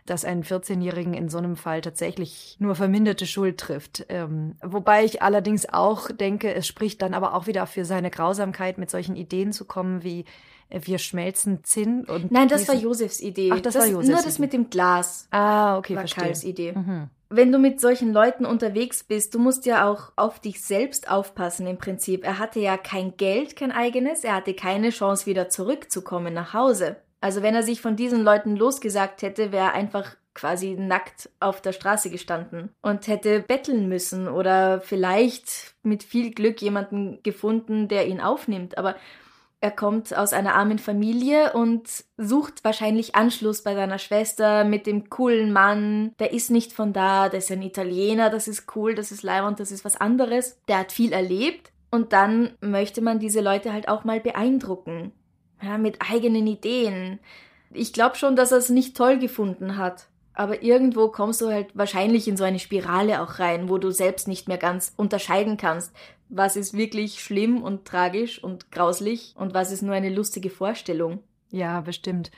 dass einen 14-Jährigen in so einem Fall tatsächlich nur verminderte Schuld trifft. Ähm, wobei ich allerdings auch denke, es spricht dann aber auch wieder für seine Grausamkeit, mit solchen Ideen zu kommen wie wir schmelzen Zinn und. Nein, das war Josefs Idee. Ach, das, das war Josefs Nur das mit dem Glas. Ah, okay, war verstehe. Karls Idee. Mhm. Wenn du mit solchen Leuten unterwegs bist, du musst ja auch auf dich selbst aufpassen im Prinzip. Er hatte ja kein Geld, kein eigenes, er hatte keine Chance wieder zurückzukommen nach Hause. Also wenn er sich von diesen Leuten losgesagt hätte, wäre er einfach quasi nackt auf der Straße gestanden und hätte betteln müssen oder vielleicht mit viel Glück jemanden gefunden, der ihn aufnimmt. Aber er kommt aus einer armen Familie und sucht wahrscheinlich Anschluss bei seiner Schwester mit dem coolen Mann. Der ist nicht von da, der ist ein Italiener, das ist cool, das ist leibend, das ist was anderes. Der hat viel erlebt und dann möchte man diese Leute halt auch mal beeindrucken. Ja, mit eigenen Ideen. Ich glaube schon, dass er es nicht toll gefunden hat. Aber irgendwo kommst du halt wahrscheinlich in so eine Spirale auch rein, wo du selbst nicht mehr ganz unterscheiden kannst, was ist wirklich schlimm und tragisch und grauslich und was ist nur eine lustige Vorstellung. Ja, bestimmt.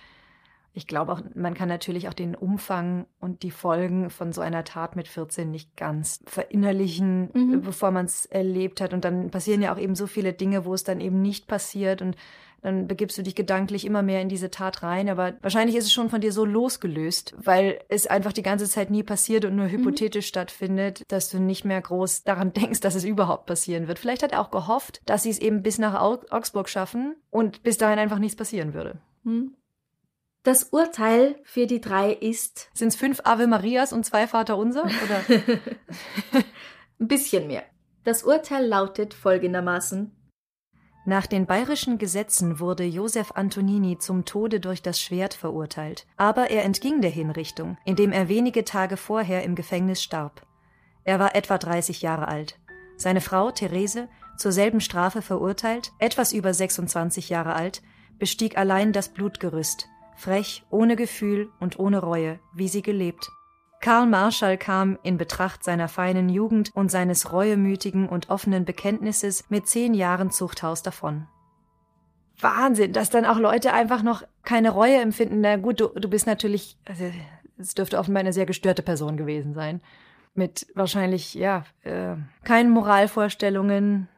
Ich glaube auch, man kann natürlich auch den Umfang und die Folgen von so einer Tat mit 14 nicht ganz verinnerlichen, mhm. bevor man es erlebt hat. Und dann passieren ja auch eben so viele Dinge, wo es dann eben nicht passiert und dann begibst du dich gedanklich immer mehr in diese Tat rein. Aber wahrscheinlich ist es schon von dir so losgelöst, weil es einfach die ganze Zeit nie passiert und nur mhm. hypothetisch mhm. stattfindet, dass du nicht mehr groß daran *laughs* denkst, dass es überhaupt passieren wird. Vielleicht hat er auch gehofft, dass sie es eben bis nach Augsburg schaffen und bis dahin einfach nichts passieren würde. Mhm. Das Urteil für die drei ist. Sind es fünf Ave Marias und zwei Vater Unser? Oder? *laughs* Ein bisschen mehr. Das Urteil lautet folgendermaßen. Nach den bayerischen Gesetzen wurde Josef Antonini zum Tode durch das Schwert verurteilt, aber er entging der Hinrichtung, indem er wenige Tage vorher im Gefängnis starb. Er war etwa 30 Jahre alt. Seine Frau Therese, zur selben Strafe verurteilt, etwas über 26 Jahre alt, bestieg allein das Blutgerüst, frech, ohne Gefühl und ohne Reue, wie sie gelebt. Karl Marschall kam in Betracht seiner feinen Jugend und seines reuemütigen und offenen Bekenntnisses mit zehn Jahren Zuchthaus davon. Wahnsinn, dass dann auch Leute einfach noch keine Reue empfinden. Na gut, du, du bist natürlich, also, es dürfte offenbar eine sehr gestörte Person gewesen sein. Mit wahrscheinlich, ja, äh, keinen Moralvorstellungen.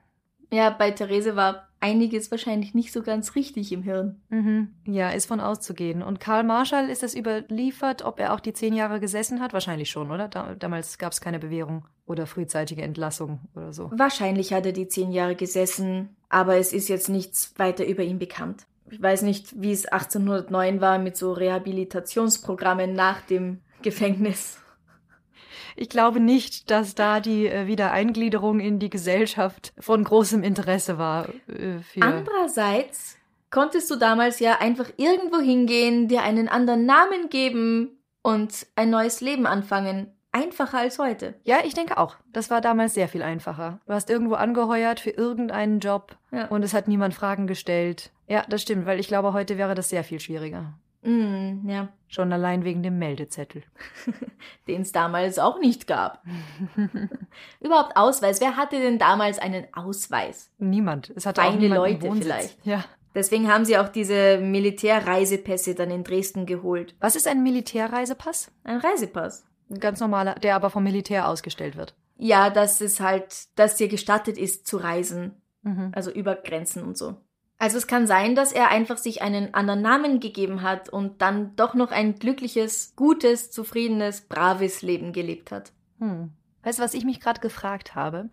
Ja, bei Therese war einiges wahrscheinlich nicht so ganz richtig im Hirn. Mhm. Ja, ist von auszugehen. Und Karl Marschall, ist das überliefert, ob er auch die zehn Jahre gesessen hat? Wahrscheinlich schon, oder? Da, damals gab es keine Bewährung oder frühzeitige Entlassung oder so. Wahrscheinlich hat er die zehn Jahre gesessen, aber es ist jetzt nichts weiter über ihn bekannt. Ich weiß nicht, wie es 1809 war mit so Rehabilitationsprogrammen nach dem Gefängnis. Ich glaube nicht, dass da die äh, Wiedereingliederung in die Gesellschaft von großem Interesse war. Äh, für Andererseits konntest du damals ja einfach irgendwo hingehen, dir einen anderen Namen geben und ein neues Leben anfangen. Einfacher als heute. Ja, ich denke auch. Das war damals sehr viel einfacher. Du hast irgendwo angeheuert für irgendeinen Job ja. und es hat niemand Fragen gestellt. Ja, das stimmt, weil ich glaube, heute wäre das sehr viel schwieriger. Mm, ja. Schon allein wegen dem Meldezettel. *laughs* Den es damals auch nicht gab. *laughs* Überhaupt Ausweis. Wer hatte denn damals einen Ausweis? Niemand. Es hatte Feine auch Leute Wohnsitz. vielleicht. Ja. Deswegen haben sie auch diese Militärreisepässe dann in Dresden geholt. Was ist ein Militärreisepass? Ein Reisepass. Ein ganz normaler, der aber vom Militär ausgestellt wird. Ja, dass es halt, dass dir gestattet ist zu reisen. Mhm. Also über Grenzen und so. Also es kann sein, dass er einfach sich einen anderen Namen gegeben hat und dann doch noch ein glückliches, gutes, zufriedenes, braves Leben gelebt hat. Hm. Weißt du, was ich mich gerade gefragt habe?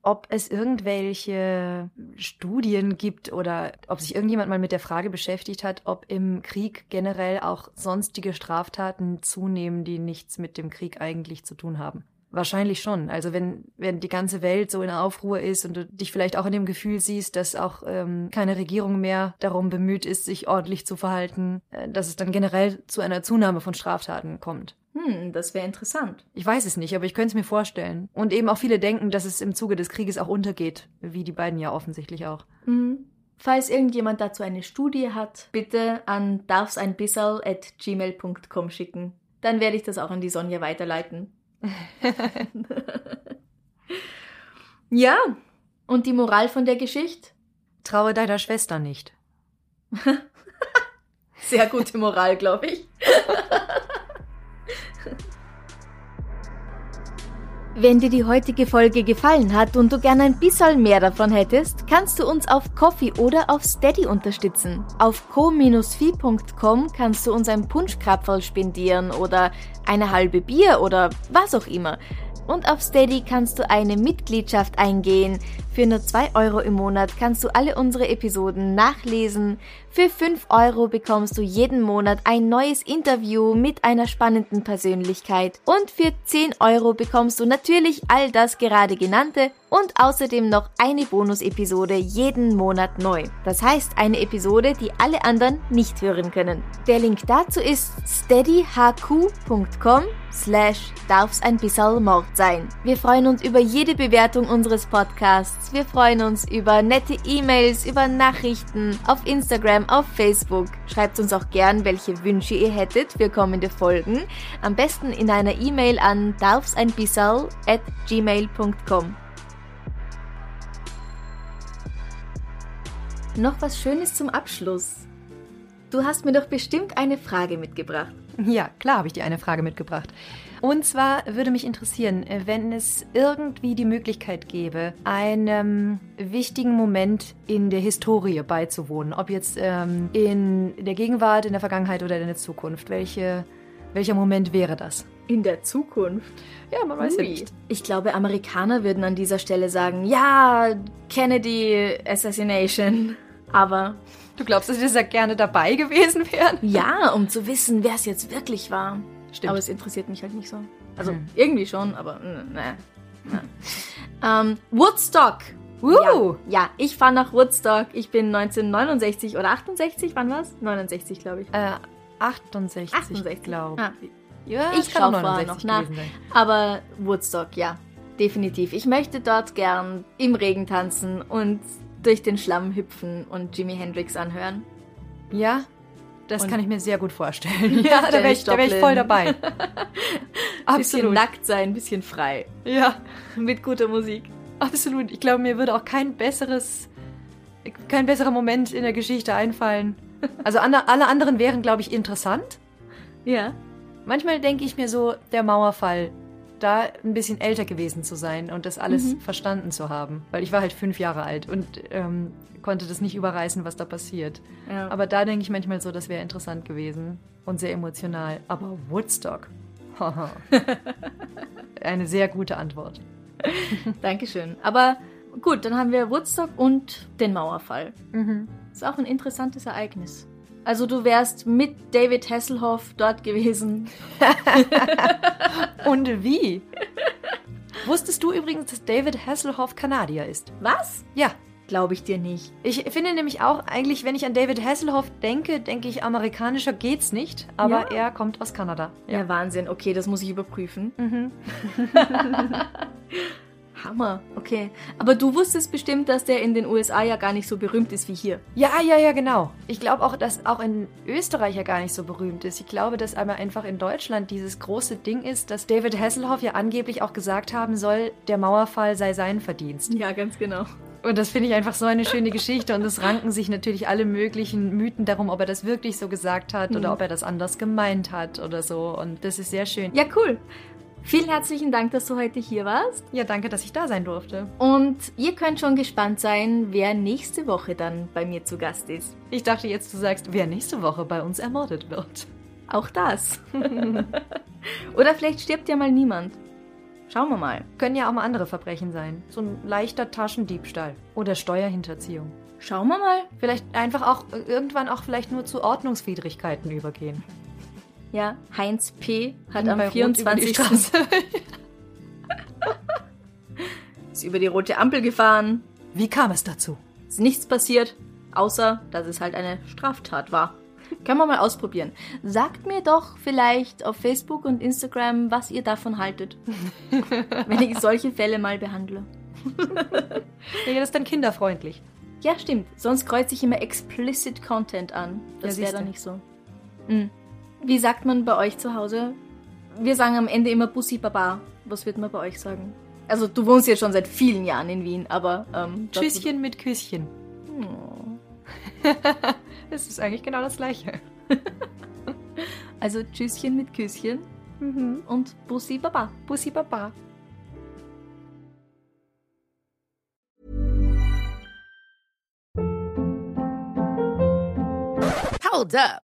Ob es irgendwelche Studien gibt oder ob sich irgendjemand mal mit der Frage beschäftigt hat, ob im Krieg generell auch sonstige Straftaten zunehmen, die nichts mit dem Krieg eigentlich zu tun haben. Wahrscheinlich schon. Also wenn, wenn die ganze Welt so in Aufruhr ist und du dich vielleicht auch in dem Gefühl siehst, dass auch ähm, keine Regierung mehr darum bemüht ist, sich ordentlich zu verhalten, äh, dass es dann generell zu einer Zunahme von Straftaten kommt. Hm, das wäre interessant. Ich weiß es nicht, aber ich könnte es mir vorstellen. Und eben auch viele denken, dass es im Zuge des Krieges auch untergeht, wie die beiden ja offensichtlich auch. Mhm. Falls irgendjemand dazu eine Studie hat, bitte an darfseinbissal.gmail.com schicken. Dann werde ich das auch an die Sonja weiterleiten. *laughs* ja, und die Moral von der Geschichte? Traue deiner Schwester nicht. *laughs* Sehr gute Moral, glaube ich. *laughs* Wenn dir die heutige Folge gefallen hat und du gerne ein bisschen mehr davon hättest, kannst du uns auf Coffee oder auf Steady unterstützen. Auf co-fi.com kannst du uns ein Punschkrapferl spendieren oder eine halbe Bier oder was auch immer. Und auf Steady kannst du eine Mitgliedschaft eingehen. Für nur 2 Euro im Monat kannst du alle unsere Episoden nachlesen. Für 5 Euro bekommst du jeden Monat ein neues Interview mit einer spannenden Persönlichkeit. Und für 10 Euro bekommst du natürlich all das gerade genannte und außerdem noch eine Bonus-Episode jeden Monat neu. Das heißt, eine Episode, die alle anderen nicht hören können. Der Link dazu ist steadyhq.com slash darf's ein bisschen Mord sein. Wir freuen uns über jede Bewertung unseres Podcasts. Wir freuen uns über nette E-Mails, über Nachrichten auf Instagram, auf Facebook. Schreibt uns auch gern, welche Wünsche ihr hättet für kommende Folgen. Am besten in einer E-Mail an darfseinbissal at gmail.com. Noch was Schönes zum Abschluss. Du hast mir doch bestimmt eine Frage mitgebracht. Ja, klar habe ich dir eine Frage mitgebracht. Und zwar würde mich interessieren, wenn es irgendwie die Möglichkeit gäbe, einem wichtigen Moment in der Historie beizuwohnen, ob jetzt ähm, in der Gegenwart, in der Vergangenheit oder in der Zukunft. Welche, welcher Moment wäre das? In der Zukunft? Ja, man weiß ja nicht. Ich glaube, Amerikaner würden an dieser Stelle sagen, ja, Kennedy Assassination. Aber Du glaubst, dass wir da gerne dabei gewesen wären? ja, um zu wissen, wer es jetzt wirklich war. Stimmt. Aber es interessiert mich halt nicht so. Also Hm. irgendwie schon, aber ne. ähm, Woodstock. Uh. Ja, ja, ich fahre nach Woodstock. Ich bin 1969 oder 68, wann war's? 69, glaube ich. Äh, 68, 68. glaube Ah, Ja, ich schaue vorher 69 noch nach. Aber Woodstock, ja, definitiv. Ich möchte dort gern im Regen tanzen und durch den Schlamm hüpfen und Jimi Hendrix anhören. Ja, das Und- kann ich mir sehr gut vorstellen. *laughs* Ja, da wäre ich, da wär ich voll dabei. *laughs* Bisschen Absolut. nackt sein, bisschen frei. Ja, Mit guter Musik. absolut. Ich glaube, mir würde auch kein besseres, kein besserer Moment in der Geschichte einfallen. Also alle anderen wären, glaube ich, interessant. Ja. Manchmal denke ich mir so, der Mauerfall, da ein bisschen älter gewesen zu sein und das alles verstanden zu haben. Weil ich war halt fünf Jahre alt und ähm, konnte das nicht überreißen, was da passiert. ja. Aber da denke ich manchmal so, das wäre interessant gewesen und sehr emotional. Aber Woodstock, *laughs* eine sehr gute Antwort. Dankeschön. Aber gut, dann haben wir Woodstock und den Mauerfall. Mhm. Ist auch ein interessantes Ereignis. Also du wärst mit David Hasselhoff dort gewesen. *laughs* Und wie? Wusstest du übrigens, dass David Hasselhoff Kanadier ist? Was? Ja. Glaube ich dir nicht. Ich finde nämlich auch, eigentlich, wenn ich an David Hasselhoff denke, denke ich, amerikanischer geht's nicht, aber Ja. er kommt aus Kanada. Ja. Wahnsinn. Okay, das muss ich überprüfen. Mhm. *laughs* Hammer. Okay. Aber du wusstest bestimmt, dass der in den USA ja gar nicht so berühmt ist wie hier. Ja, ja, ja, genau. Ich glaube auch, dass auch in Österreich er gar nicht so berühmt ist. Ich glaube, dass aber einfach in Deutschland dieses große Ding ist, dass David Hasselhoff ja angeblich auch gesagt haben soll, der Mauerfall sei sein Verdienst. Ja, ganz genau. Und das finde ich einfach so eine schöne Geschichte. Und es ranken sich natürlich alle möglichen Mythen darum, ob er das wirklich so gesagt hat oder Mhm. ob er das anders gemeint hat oder so. Und das ist sehr schön. Ja, cool. Vielen herzlichen Dank, dass du heute hier warst. Ja, danke, dass ich da sein durfte. Und ihr könnt schon gespannt sein, wer nächste Woche dann bei mir zu Gast ist. Ich dachte jetzt, du sagst, wer nächste Woche bei uns ermordet wird. Auch das. *laughs* Oder vielleicht stirbt ja mal niemand. Schauen wir mal. Können ja auch mal andere Verbrechen sein. So ein leichter Taschendiebstahl oder Steuerhinterziehung. Schauen wir mal. Vielleicht einfach auch äh, irgendwann auch vielleicht nur zu Ordnungswidrigkeiten übergehen. Ja, Heinz P. hat Ging am bei Rot über die 24. Straße. *laughs* ist über die rote Ampel gefahren. Wie kam es dazu? Ist nichts passiert, außer dass es halt eine Straftat war. Kann man mal ausprobieren. Sagt mir doch vielleicht auf Facebook und Instagram, was ihr davon haltet. *laughs* wenn ich solche Fälle mal behandle. *laughs* Ja, das ist dann kinderfreundlich. Ja, stimmt. Sonst kreuze ich immer explicit Content an. Das Ja, wäre dann nicht so. Mhm. Wie sagt man bei euch zu Hause? Wir sagen am Ende immer Bussi Baba. Was wird man bei euch sagen? Also du wohnst jetzt schon seit vielen Jahren in Wien, aber ähm, Tschüsschen mit Küsschen. Oh. *laughs* Das ist eigentlich genau das Gleiche. Also Tschüsschen mit Küsschen Mhm. und Bussi Baba. Bussi Baba. Hold up.